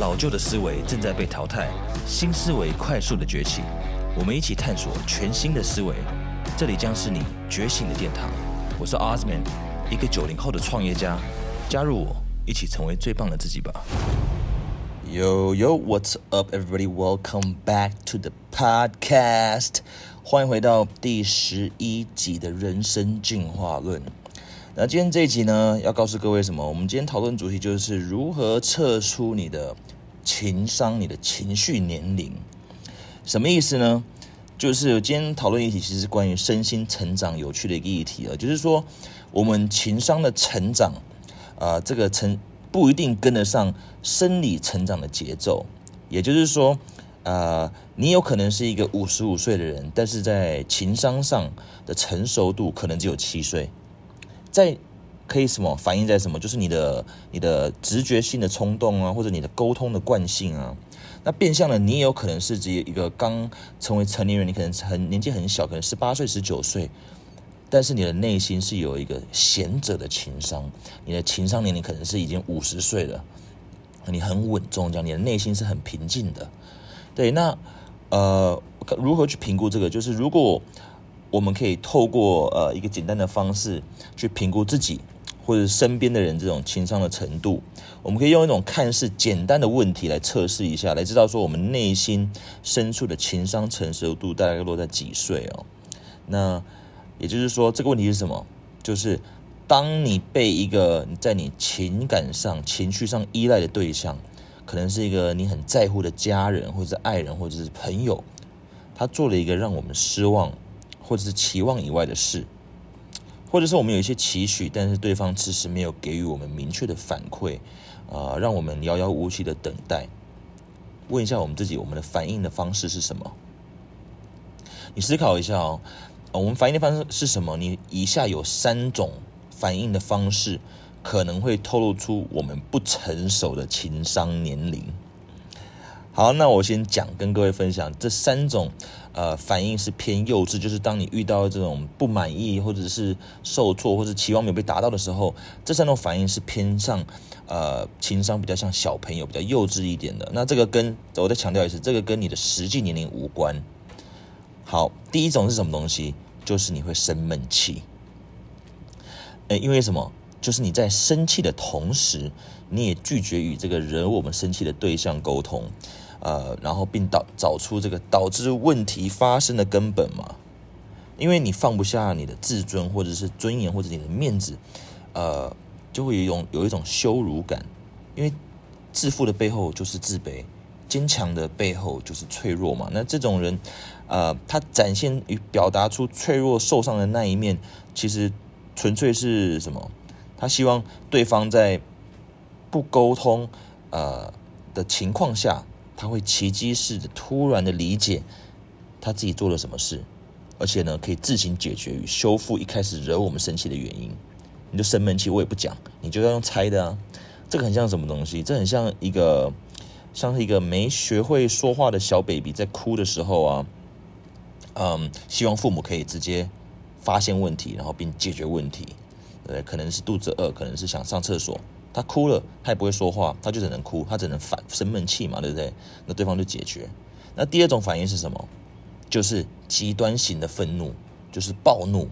老旧的思维正在被淘汰，新思维快速的崛起。我们一起探索全新的思维，这里将是你觉醒的殿堂。我是 Osman，一个九零后的创业家。加入我，一起成为最棒的自己吧。Yo yo, what's up, everybody? Welcome back to the podcast. 欢迎回到第十一集的人生进化论。那今天这一集呢，要告诉各位什么？我们今天讨论主题就是如何测出你的情商、你的情绪年龄。什么意思呢？就是今天讨论议题其实关于身心成长有趣的一个议题了。就是说，我们情商的成长，啊，这个成不一定跟得上生理成长的节奏。也就是说，呃，你有可能是一个五十五岁的人，但是在情商上的成熟度可能只有七岁。在可以什么反映在什么？就是你的你的直觉性的冲动啊，或者你的沟通的惯性啊。那变相的，你也有可能是指一个刚成为成年人，你可能很年纪很小，可能十八岁、十九岁，但是你的内心是有一个贤者的情商，你的情商年龄可能是已经五十岁了，你很稳重，这样你的内心是很平静的。对，那呃，如何去评估这个？就是如果。我们可以透过呃一个简单的方式去评估自己或者身边的人这种情商的程度。我们可以用一种看似简单的问题来测试一下，来知道说我们内心深处的情商成熟度大概落在几岁哦。那也就是说，这个问题是什么？就是当你被一个在你情感上、情绪上依赖的对象，可能是一个你很在乎的家人，或者是爱人，或者是朋友，他做了一个让我们失望。或者是期望以外的事，或者是我们有一些期许，但是对方迟迟没有给予我们明确的反馈，啊，让我们遥遥无期的等待。问一下我们自己，我们的反应的方式是什么？你思考一下哦，我们反应的方式是什么？你以下有三种反应的方式，可能会透露出我们不成熟的情商年龄。好，那我先讲，跟各位分享这三种。呃，反应是偏幼稚，就是当你遇到这种不满意，或者是受挫，或者期望没有被达到的时候，这三种反应是偏向呃情商比较像小朋友，比较幼稚一点的。那这个跟我再强调一次，这个跟你的实际年龄无关。好，第一种是什么东西？就是你会生闷气。呃，因为什么？就是你在生气的同时，你也拒绝与这个惹我们生气的对象沟通。呃，然后并导找出这个导致问题发生的根本嘛？因为你放不下你的自尊，或者是尊严，或者你的面子，呃，就会有一种有一种羞辱感。因为自负的背后就是自卑，坚强的背后就是脆弱嘛。那这种人，呃，他展现与表达出脆弱、受伤的那一面，其实纯粹是什么？他希望对方在不沟通呃的情况下。他会奇迹式的突然的理解他自己做了什么事，而且呢，可以自行解决与修复一开始惹我们生气的原因。你就生闷气，我也不讲，你就要用猜的啊。这个很像什么东西？这很像一个像是一个没学会说话的小 baby 在哭的时候啊，嗯，希望父母可以直接发现问题，然后并解决问题。呃，可能是肚子饿，可能是想上厕所。他哭了，他也不会说话，他就只能哭，他只能反生闷气嘛，对不对？那对方就解决。那第二种反应是什么？就是极端型的愤怒，就是暴怒。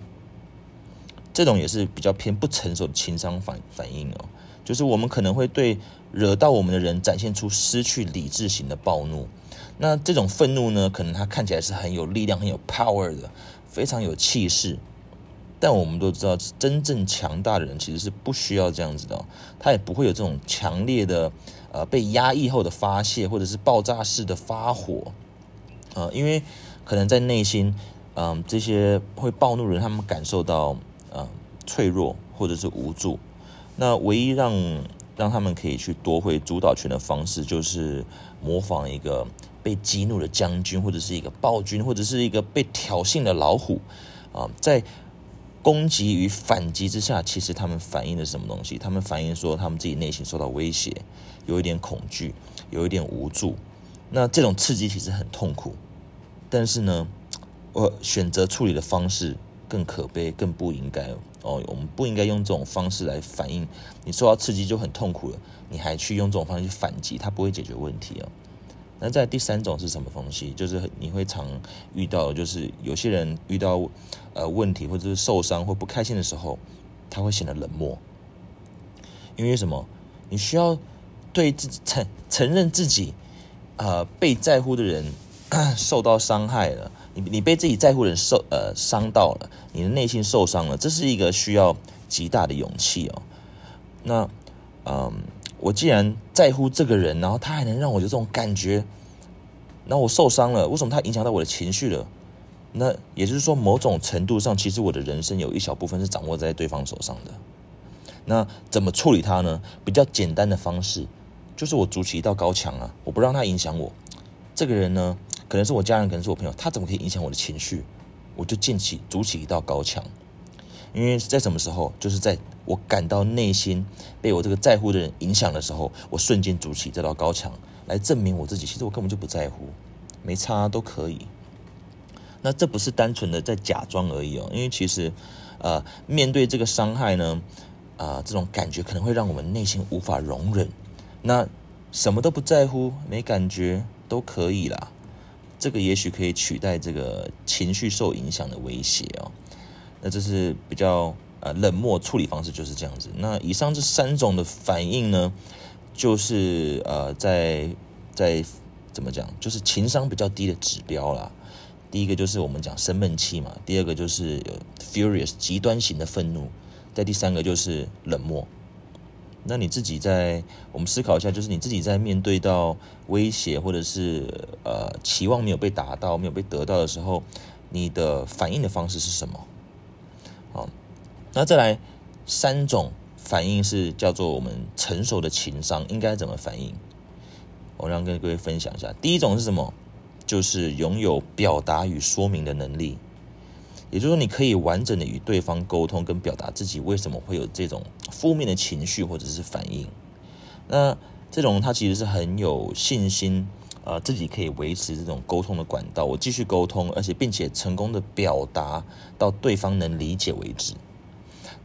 这种也是比较偏不成熟的情商反反应哦。就是我们可能会对惹到我们的人展现出失去理智型的暴怒。那这种愤怒呢，可能他看起来是很有力量、很有 power 的，非常有气势。但我们都知道，真正强大的人其实是不需要这样子的，他也不会有这种强烈的，呃，被压抑后的发泄，或者是爆炸式的发火，呃，因为可能在内心，嗯，这些会暴怒的人，他们感受到，嗯，脆弱或者是无助，那唯一让让他们可以去夺回主导权的方式，就是模仿一个被激怒的将军，或者是一个暴君，或者是一个被挑衅的老虎，啊，在。攻击与反击之下，其实他们反映的是什么东西？他们反映说他们自己内心受到威胁，有一点恐惧，有一点无助。那这种刺激其实很痛苦，但是呢，我选择处理的方式更可悲，更不应该。哦，我们不应该用这种方式来反应。你受到刺激就很痛苦了，你还去用这种方式去反击，它不会解决问题哦。那在第三种是什么东西？就是你会常遇到，就是有些人遇到呃问题或者是受伤或不开心的时候，他会显得冷漠。因为什么？你需要对自己承承认自己，呃，被在乎的人 受到伤害了。你你被自己在乎的人受呃伤到了，你的内心受伤了，这是一个需要极大的勇气哦。那嗯，我既然在乎这个人，然后他还能让我有这种感觉，那我受伤了，为什么他影响到我的情绪了？那也就是说，某种程度上，其实我的人生有一小部分是掌握在对方手上的。那怎么处理他呢？比较简单的方式，就是我筑起一道高墙啊，我不让他影响我。这个人呢？可能是我家人，可能是我朋友，他怎么可以影响我的情绪？我就建起、筑起一道高墙。因为在什么时候，就是在我感到内心被我这个在乎的人影响的时候，我瞬间筑起这道高墙，来证明我自己。其实我根本就不在乎，没差都可以。那这不是单纯的在假装而已哦，因为其实，呃，面对这个伤害呢，啊，这种感觉可能会让我们内心无法容忍。那什么都不在乎，没感觉都可以啦。这个也许可以取代这个情绪受影响的威胁哦。那这是比较呃冷漠处理方式，就是这样子。那以上这三种的反应呢，就是呃在在怎么讲，就是情商比较低的指标啦。第一个就是我们讲生闷气嘛，第二个就是有 furious 极端型的愤怒，在第三个就是冷漠。那你自己在我们思考一下，就是你自己在面对到威胁或者是呃期望没有被达到、没有被得到的时候，你的反应的方式是什么？那再来三种反应是叫做我们成熟的情商应该怎么反应？我让跟各位分享一下。第一种是什么？就是拥有表达与说明的能力。也就是说，你可以完整的与对方沟通，跟表达自己为什么会有这种负面的情绪或者是反应。那这种他其实是很有信心，呃，自己可以维持这种沟通的管道，我继续沟通，而且并且成功的表达到对方能理解为止。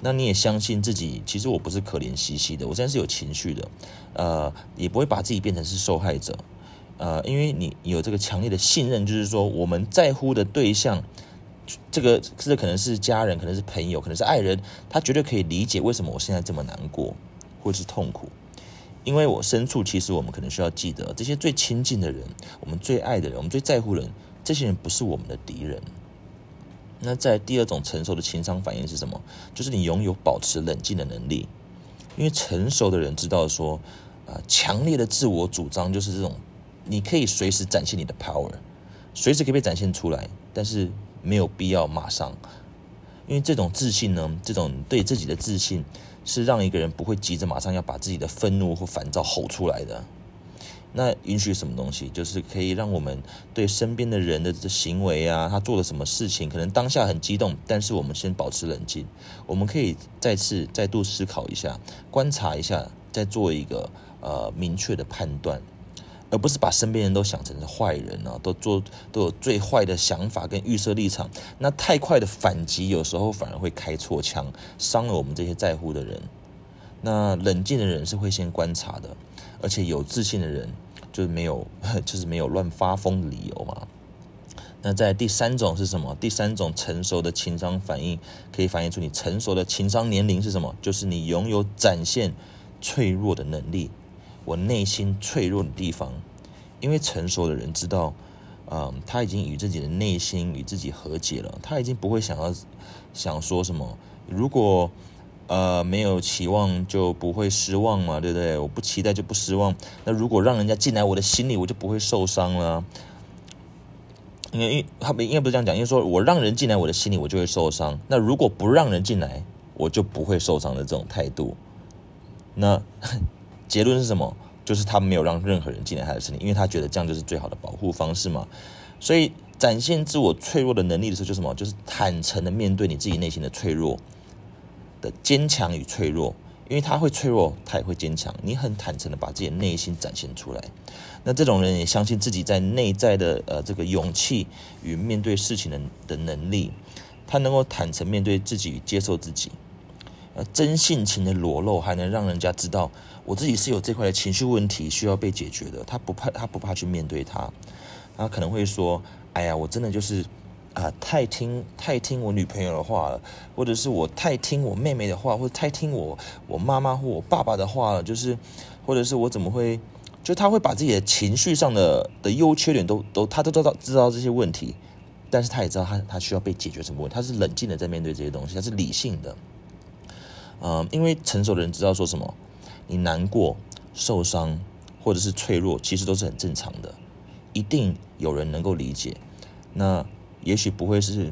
那你也相信自己，其实我不是可怜兮兮的，我现在是有情绪的，呃，也不会把自己变成是受害者，呃，因为你有这个强烈的信任，就是说我们在乎的对象。这个这可能是家人，可能是朋友，可能是爱人，他绝对可以理解为什么我现在这么难过，或者是痛苦。因为我深处，其实我们可能需要记得，这些最亲近的人，我们最爱的人，我们最在乎人，这些人不是我们的敌人。那在第二种成熟的情商反应是什么？就是你拥有保持冷静的能力。因为成熟的人知道说，啊，强烈的自我主张就是这种，你可以随时展现你的 power，随时可以被展现出来，但是。没有必要马上，因为这种自信呢，这种对自己的自信，是让一个人不会急着马上要把自己的愤怒或烦躁吼出来的。那允许什么东西，就是可以让我们对身边的人的行为啊，他做了什么事情，可能当下很激动，但是我们先保持冷静，我们可以再次再度思考一下，观察一下，再做一个呃明确的判断。而不是把身边人都想成是坏人啊，都做都有最坏的想法跟预设立场，那太快的反击有时候反而会开错枪，伤了我们这些在乎的人。那冷静的人是会先观察的，而且有自信的人就是没有 就是没有乱发疯的理由嘛。那在第三种是什么？第三种成熟的情商反应可以反映出你成熟的情商年龄是什么？就是你拥有展现脆弱的能力。我内心脆弱的地方，因为成熟的人知道，嗯，他已经与自己的内心与自己和解了，他已经不会想要想说什么。如果呃没有期望就不会失望嘛，对不对？我不期待就不失望。那如果让人家进来我的心里，我就不会受伤了。因为他们应该不是这样讲，因为说我让人进来我的心里，我就会受伤。那如果不让人进来，我就不会受伤的这种态度，那。结论是什么？就是他没有让任何人进来他的身体，因为他觉得这样就是最好的保护方式嘛。所以展现自我脆弱的能力的时候，就是什么？就是坦诚的面对你自己内心的脆弱的坚强与脆弱。因为他会脆弱，他也会坚强。你很坦诚的把自己的内心展现出来，那这种人也相信自己在内在的呃这个勇气与面对事情的的能力，他能够坦诚面对自己接受自己。呃真性情的裸露，还能让人家知道我自己是有这块的情绪问题需要被解决的。他不怕，他不怕去面对他。他可能会说：“哎呀，我真的就是啊，太听太听我女朋友的话了，或者是我太听我妹妹的话，或者太听我我妈妈或我爸爸的话了，就是或者是我怎么会？”就他会把自己的情绪上的的优缺点都都他都知道知道这些问题，但是他也知道他他需要被解决什么问题，他是冷静的在面对这些东西，他是理性的，嗯，因为成熟的人知道说什么，你难过、受伤或者是脆弱，其实都是很正常的，一定有人能够理解，那也许不会是，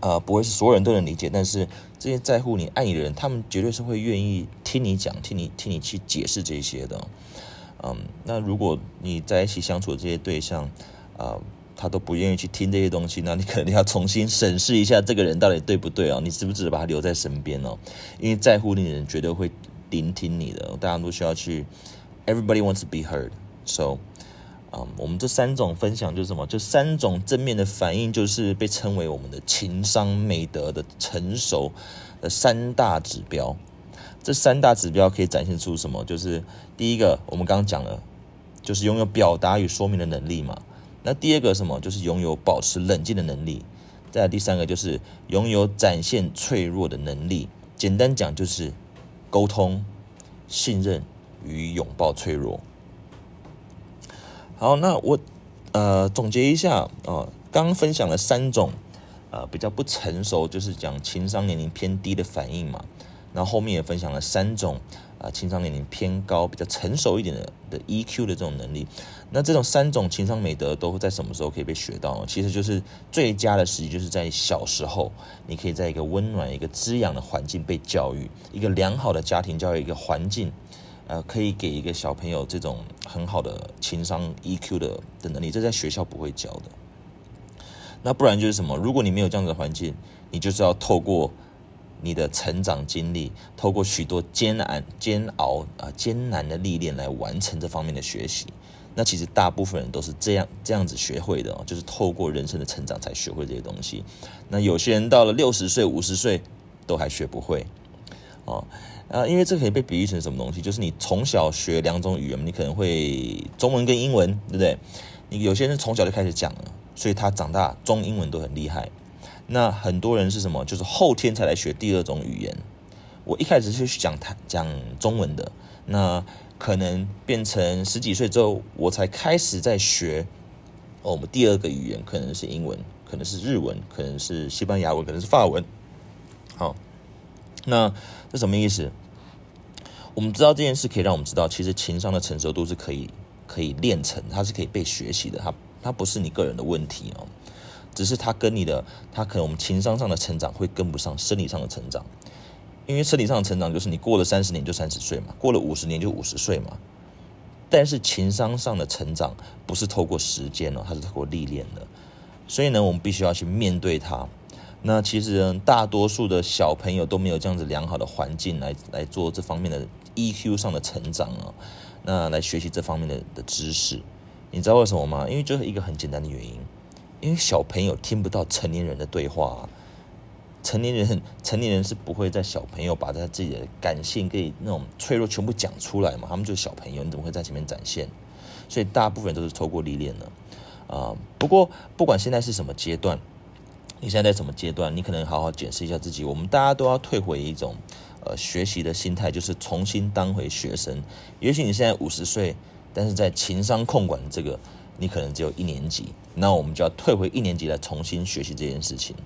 呃，不会是所有人都能理解，但是这些在乎你、爱你的人，他们绝对是会愿意听你讲，听你听你去解释这些的。嗯，那如果你在一起相处的这些对象，啊，他都不愿意去听这些东西，那你可能要重新审视一下这个人到底对不对啊？你值不值得把他留在身边哦？因为在乎你的人绝对会聆听你的，大家都需要去。Everybody wants to be heard，so，嗯，我们这三种分享就是什么？这三种正面的反应，就是被称为我们的情商美德的成熟的三大指标。这三大指标可以展现出什么？就是第一个，我们刚刚讲了，就是拥有表达与说明的能力嘛。那第二个什么？就是拥有保持冷静的能力。再第三个，就是拥有展现脆弱的能力。简单讲，就是沟通、信任与拥抱脆弱。好，那我呃总结一下啊，刚刚分享了三种呃比较不成熟，就是讲情商年龄偏低的反应嘛。那后面也分享了三种啊，情商年龄偏高、比较成熟一点的的 EQ 的这种能力。那这种三种情商美德都会在什么时候可以被学到呢？其实就是最佳的时机，就是在小时候，你可以在一个温暖、一个滋养的环境被教育，一个良好的家庭教育一个环境，呃，可以给一个小朋友这种很好的情商 EQ 的的能力，这在学校不会教的。那不然就是什么？如果你没有这样子的环境，你就是要透过。你的成长经历，透过许多艰难、煎熬啊、艰难的历练来完成这方面的学习。那其实大部分人都是这样这样子学会的，就是透过人生的成长才学会这些东西。那有些人到了六十岁、五十岁都还学不会哦。啊，因为这可以被比喻成什么东西？就是你从小学两种语言，你可能会中文跟英文，对不对？你有些人从小就开始讲了，所以他长大中英文都很厉害。那很多人是什么？就是后天才来学第二种语言。我一开始是讲谈讲中文的，那可能变成十几岁之后，我才开始在学。哦，我们第二个语言可能是英文，可能是日文，可能是西班牙文，可能是法文。那这什么意思？我们知道这件事可以让我们知道，其实情商的成熟度是可以可以练成，它是可以被学习的，它它不是你个人的问题哦。只是它跟你的，它可能我们情商上的成长会跟不上生理上的成长，因为生理上的成长就是你过了三十年就三十岁嘛，过了五十年就五十岁嘛。但是情商上的成长不是透过时间哦，它是透过历练的。所以呢，我们必须要去面对它。那其实，大多数的小朋友都没有这样子良好的环境来来做这方面的 EQ 上的成长啊，那来学习这方面的的知识。你知道为什么吗？因为就是一个很简单的原因。因为小朋友听不到成年人的对话，成年人成年人是不会在小朋友把他自己的感性跟那种脆弱全部讲出来嘛，他们就是小朋友，你怎么会在前面展现？所以大部分都是透过历练的啊。不过不管现在是什么阶段，你现在在什么阶段，你可能好好检视一下自己。我们大家都要退回一种呃学习的心态，就是重新当回学生。也许你现在五十岁，但是在情商控管这个。你可能只有一年级，那我们就要退回一年级来重新学习这件事情，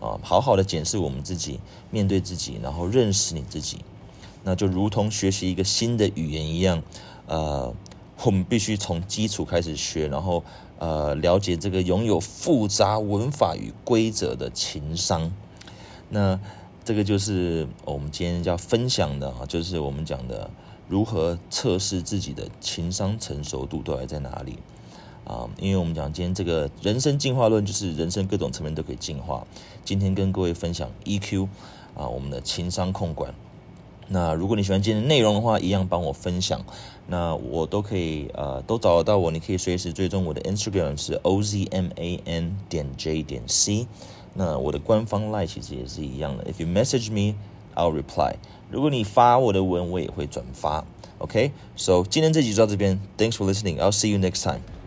啊，好好的检视我们自己，面对自己，然后认识你自己，那就如同学习一个新的语言一样，呃，我们必须从基础开始学，然后呃，了解这个拥有复杂文法与规则的情商，那这个就是我们今天要分享的啊，就是我们讲的如何测试自己的情商成熟度到底在哪里。啊，因为我们讲今天这个人生进化论，就是人生各种层面都可以进化。今天跟各位分享 EQ 啊，我们的情商控管。那如果你喜欢今天的内容的话，一样帮我分享。那我都可以呃，都找得到我，你可以随时追踪我的 Instagram 是 ozman 点 j 点 c。那我的官方 line 其实也是一样的，If you message me I'll reply。如果你发我的文，我也会转发。OK，so、今天这集就到这边，Thanks for listening. I'll see you next time.